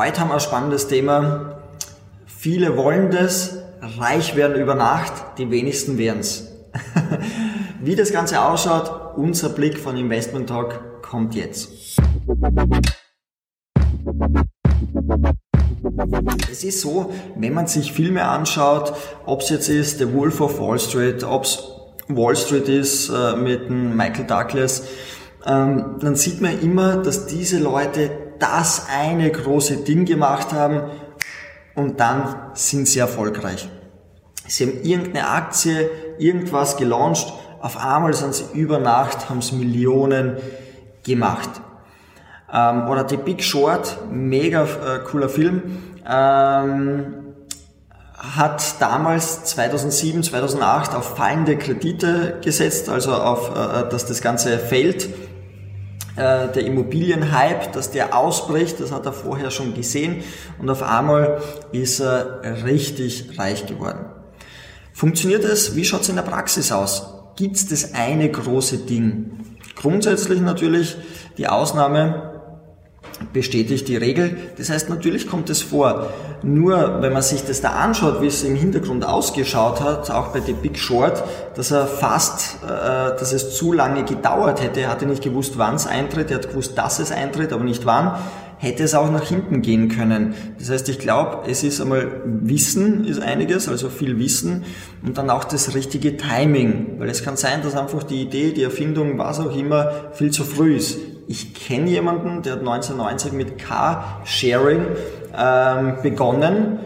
Heute haben wir ein spannendes Thema. Viele wollen das, reich werden über Nacht, die wenigsten werden's. Wie das Ganze ausschaut, unser Blick von Investment Talk kommt jetzt. Es ist so, wenn man sich Filme anschaut, ob es jetzt ist The Wolf of Wall Street, ob es Wall Street ist äh, mit Michael Douglas, ähm, dann sieht man immer, dass diese Leute das eine große Ding gemacht haben und dann sind sie erfolgreich. Sie haben irgendeine Aktie, irgendwas gelauncht, auf einmal sind sie über Nacht, haben sie Millionen gemacht. Ähm, oder The Big Short, mega äh, cooler Film, ähm, hat damals 2007, 2008 auf fallende Kredite gesetzt, also auf, äh, dass das Ganze fällt. Äh, der Immobilienhype, dass der ausbricht, das hat er vorher schon gesehen und auf einmal ist er richtig reich geworden. Funktioniert es? Wie schaut es in der Praxis aus? Gibt es das eine große Ding? Grundsätzlich natürlich die Ausnahme bestätigt die Regel. Das heißt, natürlich kommt es vor. Nur wenn man sich das da anschaut, wie es im Hintergrund ausgeschaut hat, auch bei The Big Short, dass er fast, äh, dass es zu lange gedauert hätte. Er hatte nicht gewusst, wann es eintritt. Er hat gewusst, dass es eintritt, aber nicht wann. Hätte es auch nach hinten gehen können. Das heißt, ich glaube, es ist einmal Wissen ist einiges, also viel Wissen und dann auch das richtige Timing. Weil es kann sein, dass einfach die Idee, die Erfindung, was auch immer, viel zu früh ist ich kenne jemanden, der hat 1990 mit Car-Sharing ähm, begonnen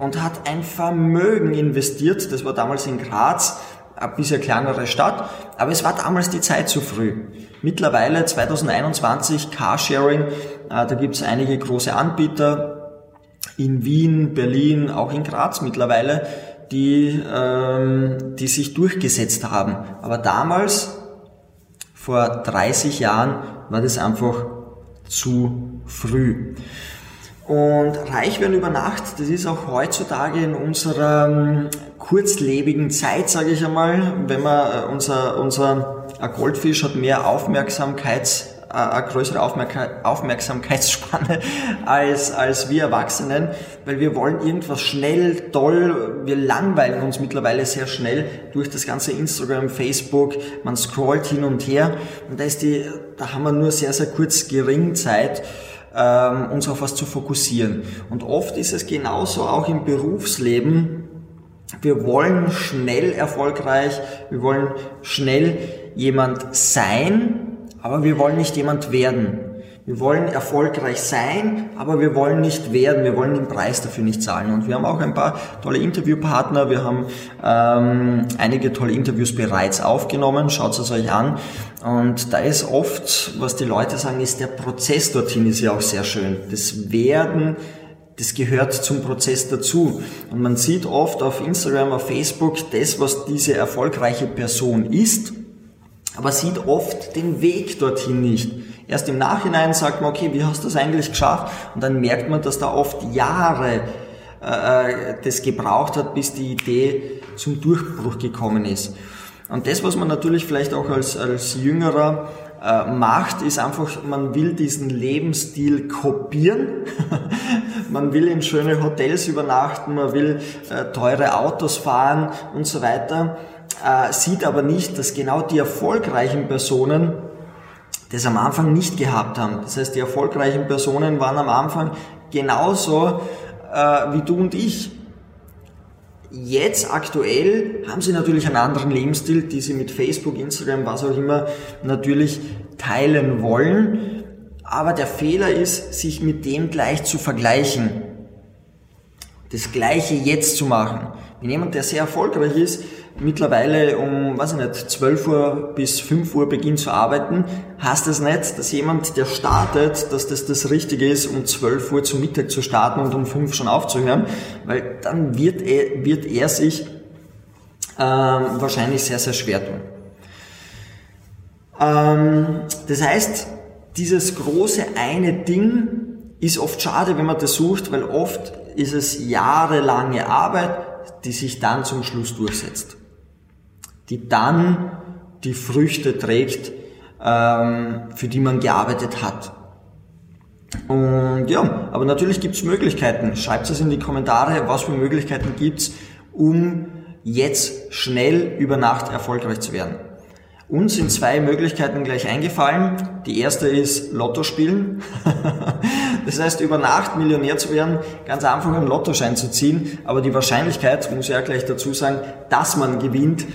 und hat ein Vermögen investiert. Das war damals in Graz, eine bisschen kleinere Stadt, aber es war damals die Zeit zu früh. Mittlerweile 2021 Carsharing, äh, da gibt es einige große Anbieter in Wien, Berlin, auch in Graz mittlerweile, die, ähm, die sich durchgesetzt haben. Aber damals, vor 30 Jahren, war das einfach zu früh. Und reich werden über Nacht, das ist auch heutzutage in unserer ähm, kurzlebigen Zeit, sage ich einmal, wenn man äh, unser, unser Goldfisch hat mehr Aufmerksamkeits äh, eine größere Aufmerksamkeitsspanne als, als wir Erwachsenen, weil wir wollen irgendwas schnell, toll, wir langweilen uns mittlerweile sehr schnell durch das ganze Instagram, Facebook, man scrollt hin und her und da ist die, da haben wir nur sehr, sehr kurz gering Zeit, ähm, uns auf was zu fokussieren. Und oft ist es genauso auch im Berufsleben, wir wollen schnell erfolgreich, wir wollen schnell jemand sein, aber wir wollen nicht jemand werden. Wir wollen erfolgreich sein, aber wir wollen nicht werden. Wir wollen den Preis dafür nicht zahlen. Und wir haben auch ein paar tolle Interviewpartner. Wir haben ähm, einige tolle Interviews bereits aufgenommen. Schaut es euch an. Und da ist oft, was die Leute sagen, ist der Prozess dorthin ist ja auch sehr schön. Das Werden, das gehört zum Prozess dazu. Und man sieht oft auf Instagram, auf Facebook, das, was diese erfolgreiche Person ist aber sieht oft den Weg dorthin nicht. Erst im Nachhinein sagt man, okay, wie hast du das eigentlich geschafft? Und dann merkt man, dass da oft Jahre äh, das gebraucht hat, bis die Idee zum Durchbruch gekommen ist. Und das, was man natürlich vielleicht auch als, als Jüngerer äh, macht, ist einfach, man will diesen Lebensstil kopieren. man will in schöne Hotels übernachten, man will äh, teure Autos fahren und so weiter äh, sieht aber nicht, dass genau die erfolgreichen Personen das am Anfang nicht gehabt haben. Das heißt, die erfolgreichen Personen waren am Anfang genauso äh, wie du und ich. Jetzt aktuell haben sie natürlich einen anderen Lebensstil, die sie mit Facebook, Instagram, was auch immer natürlich teilen wollen. Aber der Fehler ist, sich mit dem gleich zu vergleichen. Das Gleiche jetzt zu machen. Wenn jemand, der sehr erfolgreich ist, mittlerweile um, weiß ich nicht, 12 Uhr bis 5 Uhr beginnt zu arbeiten, heißt das nicht, dass jemand, der startet, dass das das Richtige ist, um 12 Uhr zum Mittag zu starten und um 5 schon aufzuhören, weil dann wird er, wird er sich ähm, wahrscheinlich sehr, sehr schwer tun. Ähm, das heißt, dieses große eine Ding ist oft schade, wenn man das sucht, weil oft ist es jahrelange Arbeit, die sich dann zum Schluss durchsetzt die dann die Früchte trägt, ähm, für die man gearbeitet hat. Und ja, aber natürlich gibt es Möglichkeiten. Schreibt es in die Kommentare, was für Möglichkeiten gibt es, um jetzt schnell über Nacht erfolgreich zu werden. Uns sind zwei Möglichkeiten gleich eingefallen. Die erste ist Lotto spielen. das heißt, über Nacht Millionär zu werden, ganz einfach einen Lottoschein zu ziehen. Aber die Wahrscheinlichkeit, muss ich auch gleich dazu sagen, dass man gewinnt,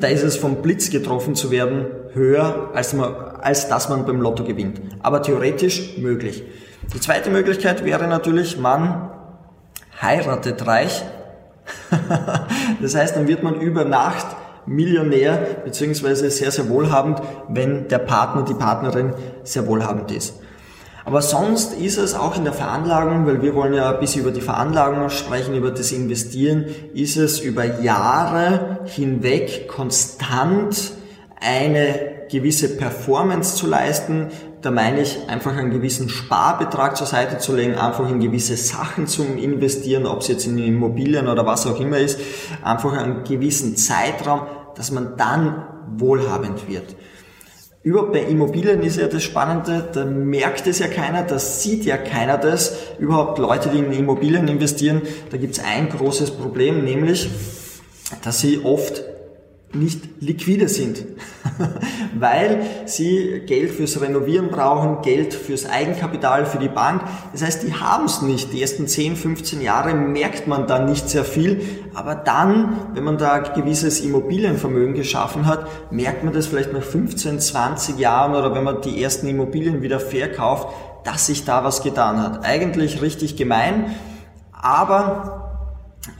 da ist es vom Blitz getroffen zu werden höher, als, man, als dass man beim Lotto gewinnt. Aber theoretisch möglich. Die zweite Möglichkeit wäre natürlich, man heiratet reich. das heißt, dann wird man über Nacht Millionär beziehungsweise sehr, sehr wohlhabend, wenn der Partner, die Partnerin sehr wohlhabend ist. Aber sonst ist es auch in der Veranlagung, weil wir wollen ja ein bisschen über die Veranlagung sprechen, über das Investieren, ist es über Jahre hinweg konstant eine gewisse Performance zu leisten. Da meine ich einfach einen gewissen Sparbetrag zur Seite zu legen, einfach in gewisse Sachen zu investieren, ob es jetzt in Immobilien oder was auch immer ist, einfach einen gewissen Zeitraum, dass man dann wohlhabend wird. Überhaupt bei Immobilien ist ja das Spannende, da merkt es ja keiner, da sieht ja keiner das. Überhaupt Leute, die in Immobilien investieren, da gibt es ein großes Problem, nämlich, dass sie oft nicht liquide sind, weil sie Geld fürs Renovieren brauchen, Geld fürs Eigenkapital, für die Bank. Das heißt, die haben es nicht. Die ersten 10, 15 Jahre merkt man da nicht sehr viel, aber dann, wenn man da gewisses Immobilienvermögen geschaffen hat, merkt man das vielleicht nach 15, 20 Jahren oder wenn man die ersten Immobilien wieder verkauft, dass sich da was getan hat. Eigentlich richtig gemein, aber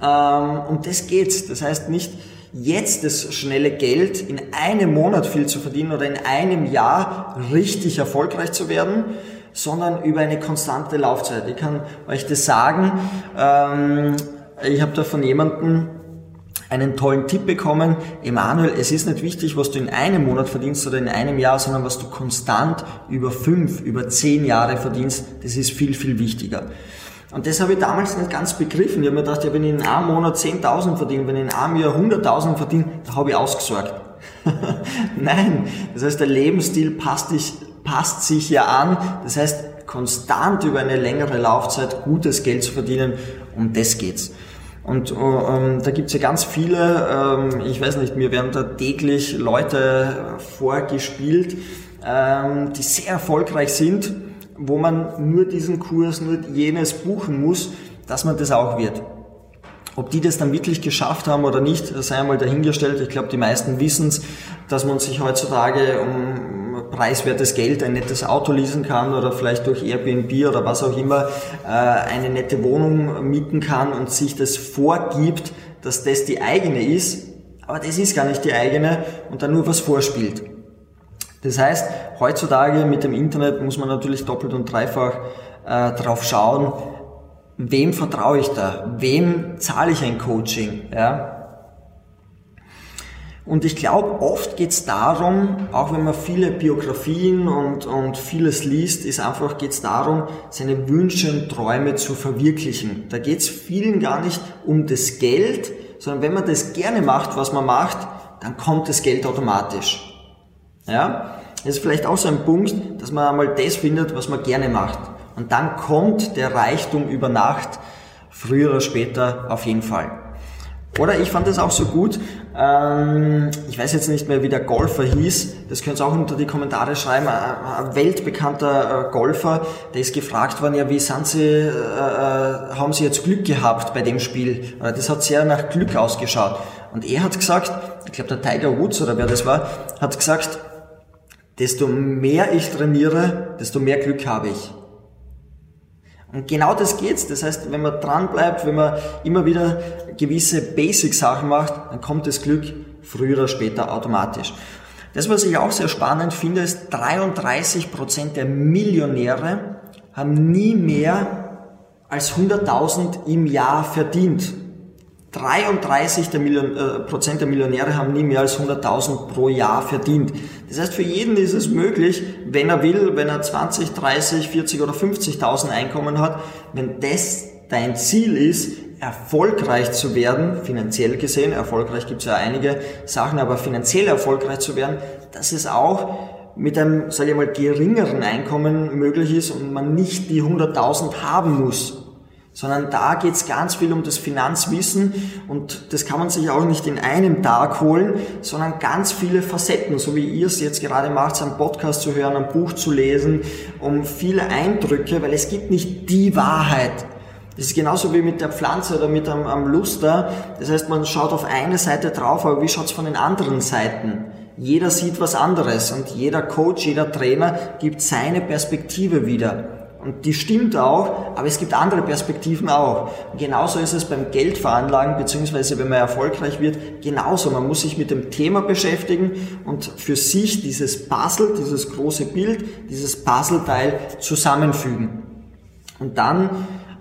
ähm, um das geht's. Das heißt nicht, jetzt das schnelle Geld in einem Monat viel zu verdienen oder in einem Jahr richtig erfolgreich zu werden, sondern über eine konstante Laufzeit. Ich kann euch das sagen. Ähm, ich habe da von jemandem einen tollen Tipp bekommen. Emanuel, es ist nicht wichtig, was du in einem Monat verdienst oder in einem Jahr, sondern was du konstant über fünf, über zehn Jahre verdienst. Das ist viel, viel wichtiger. Und das habe ich damals nicht ganz begriffen. Ich habe mir gedacht, ja, wenn ich in einem Monat 10.000 verdiene, wenn ich in einem Jahr 100.000 verdiene, da habe ich ausgesorgt. Nein, das heißt, der Lebensstil passt, dich, passt sich ja an. Das heißt, konstant über eine längere Laufzeit gutes Geld zu verdienen, um das geht's. Und ähm, da gibt's ja ganz viele, ähm, ich weiß nicht, mir werden da täglich Leute vorgespielt, ähm, die sehr erfolgreich sind wo man nur diesen Kurs, nur jenes buchen muss, dass man das auch wird. Ob die das dann wirklich geschafft haben oder nicht, sei einmal dahingestellt. Ich glaube, die meisten wissen es, dass man sich heutzutage um preiswertes Geld ein nettes Auto leasen kann oder vielleicht durch Airbnb oder was auch immer äh, eine nette Wohnung mieten kann und sich das vorgibt, dass das die eigene ist. Aber das ist gar nicht die eigene und dann nur was vorspielt. Das heißt, heutzutage mit dem Internet muss man natürlich doppelt und dreifach äh, drauf schauen, wem vertraue ich da, wem zahle ich ein Coaching. Ja? Und ich glaube, oft geht es darum, auch wenn man viele Biografien und, und vieles liest, ist einfach geht es darum, seine Wünsche und Träume zu verwirklichen. Da geht es vielen gar nicht um das Geld, sondern wenn man das gerne macht, was man macht, dann kommt das Geld automatisch. Ja? Das ist vielleicht auch so ein Punkt, dass man einmal das findet, was man gerne macht. Und dann kommt der Reichtum über Nacht, früher oder später auf jeden Fall. Oder ich fand es auch so gut, ähm, ich weiß jetzt nicht mehr, wie der Golfer hieß, das könnt ihr auch unter die Kommentare schreiben, ein, weltbekannter äh, Golfer, der ist gefragt worden, ja, wie sind Sie, äh, äh, haben Sie jetzt Glück gehabt bei dem Spiel? Das hat sehr nach Glück ausgeschaut. Und er hat gesagt, ich glaube der Tiger Woods oder wer das war, hat gesagt, desto mehr ich trainiere, desto mehr Glück habe ich. Und genau das geht's. Das heißt, wenn man dran bleibt, wenn man immer wieder gewisse Basic-Sachen macht, dann kommt das Glück früher oder später automatisch. Das, was ich auch sehr spannend finde, ist, 33% der Millionäre haben nie mehr als 100.000 im Jahr verdient. 33 der Million, äh, Prozent der Millionäre haben nie mehr als 100.000 pro Jahr verdient. Das heißt, für jeden ist es möglich, wenn er will, wenn er 20, 30, 40 oder 50.000 Einkommen hat, wenn das dein Ziel ist, erfolgreich zu werden, finanziell gesehen, erfolgreich gibt es ja einige Sachen, aber finanziell erfolgreich zu werden, dass es auch mit einem, sage ich mal, geringeren Einkommen möglich ist und man nicht die 100.000 haben muss sondern da geht es ganz viel um das Finanzwissen und das kann man sich auch nicht in einem Tag holen, sondern ganz viele Facetten, so wie ihr es jetzt gerade macht, einen Podcast zu hören, ein Buch zu lesen, um viele Eindrücke, weil es gibt nicht die Wahrheit. Das ist genauso wie mit der Pflanze oder mit einem, einem Luster. Das heißt, man schaut auf eine Seite drauf, aber wie schaut's von den anderen Seiten? Jeder sieht was anderes und jeder Coach, jeder Trainer gibt seine Perspektive wieder. Und die stimmt auch, aber es gibt andere Perspektiven auch. Und genauso ist es beim Geldveranlagen, beziehungsweise wenn man erfolgreich wird, genauso. Man muss sich mit dem Thema beschäftigen und für sich dieses Puzzle, dieses große Bild, dieses Puzzleteil zusammenfügen. Und dann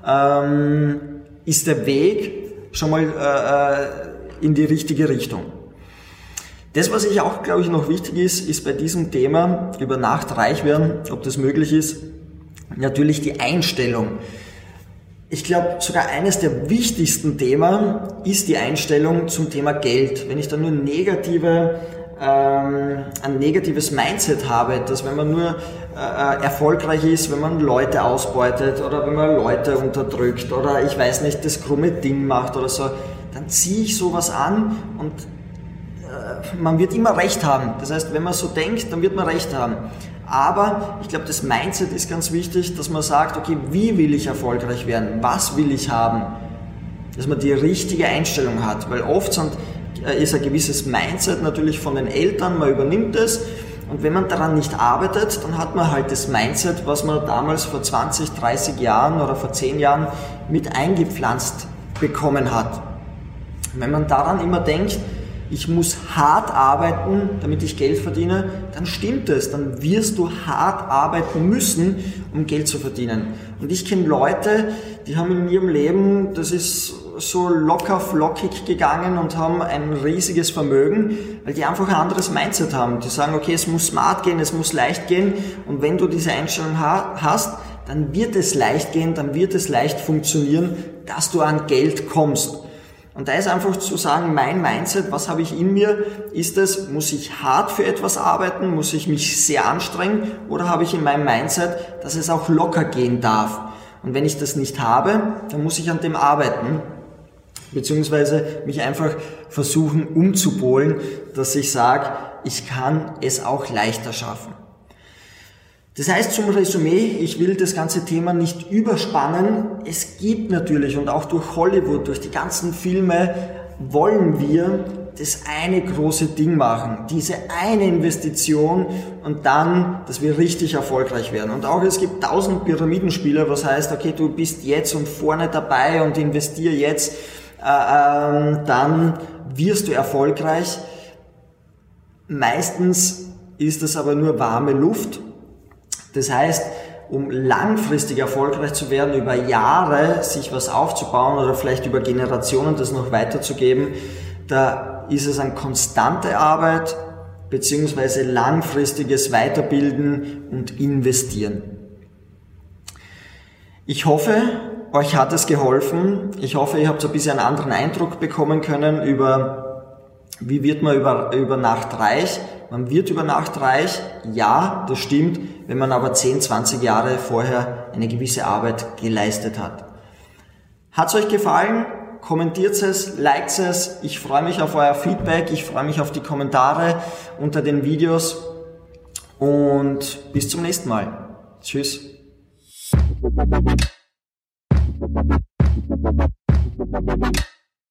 ähm, ist der Weg schon mal äh, in die richtige Richtung. Das, was ich auch, glaube ich, noch wichtig ist, ist bei diesem Thema über Nacht reich werden, ob das möglich ist, natürlich die Einstellung. Ich glaube, sogar eines der wichtigsten Themen ist die Einstellung zum Thema Geld. Wenn ich da nur negative, ähm, ein negatives Mindset habe, dass wenn man nur äh, erfolgreich ist, wenn man Leute ausbeutet oder wenn man Leute unterdrückt oder ich weiß nicht, das krumme Ding macht oder so, dann ziehe ich sowas an und äh, man wird immer recht haben. Das heißt, wenn man so denkt, dann wird man recht haben. Aber ich glaube, das Mindset ist ganz wichtig, dass man sagt, okay, wie will ich erfolgreich werden? Was will ich haben? Dass man die richtige Einstellung hat, weil oft sind, äh, ist ein gewisses Mindset natürlich von den Eltern, man übernimmt es und wenn man daran nicht arbeitet, dann hat man halt das Mindset, was man damals vor 20, 30 Jahren oder vor 10 Jahren mit eingepflanzt bekommen hat. Wenn man daran immer denkt, ich muss hart arbeiten, damit ich Geld verdiene, dann stimmt es. Dann wirst du hart arbeiten müssen, um Geld zu verdienen. Und ich kenne Leute, die haben in ihrem Leben, das ist so locker flockig gegangen und haben ein riesiges Vermögen, weil die einfach ein anderes Mindset haben. Die sagen, okay, es muss smart gehen, es muss leicht gehen. Und wenn du diese Einstellung hast, dann wird es leicht gehen, dann wird es leicht funktionieren, dass du an Geld kommst. Und da ist einfach zu sagen, mein Mindset, was habe ich in mir? Ist es, muss ich hart für etwas arbeiten? Muss ich mich sehr anstrengen? Oder habe ich in meinem Mindset, dass es auch locker gehen darf? Und wenn ich das nicht habe, dann muss ich an dem arbeiten, beziehungsweise mich einfach versuchen umzupolen, dass ich sage, ich kann es auch leichter schaffen. Das heißt zum Resümee, ich will das ganze Thema nicht überspannen. Es gibt natürlich und auch durch Hollywood, durch die ganzen Filme wollen wir das eine große Ding machen, diese eine Investition und dann, dass wir richtig erfolgreich werden. Und auch es gibt tausend Pyramidenspieler, was heißt, okay, du bist jetzt und vorne dabei und investier jetzt, äh, äh, dann wirst du erfolgreich. Meistens ist das aber nur warme Luft das heißt, um langfristig erfolgreich zu werden, über Jahre sich was aufzubauen oder vielleicht über Generationen das noch weiterzugeben, da ist es eine konstante Arbeit beziehungsweise langfristiges Weiterbilden und Investieren. Ich hoffe, euch hat es geholfen. Ich hoffe, ihr habt ein bisschen einen anderen Eindruck bekommen können über, wie wird man über, über Nacht reich. Man wird über Nacht reich, ja, das stimmt, wenn man aber 10, 20 Jahre vorher eine gewisse Arbeit geleistet hat. Hat es euch gefallen? Kommentiert es, liked es. Ich freue mich auf euer Feedback. Ich freue mich auf die Kommentare unter den Videos. Und bis zum nächsten Mal. Tschüss. Thank you.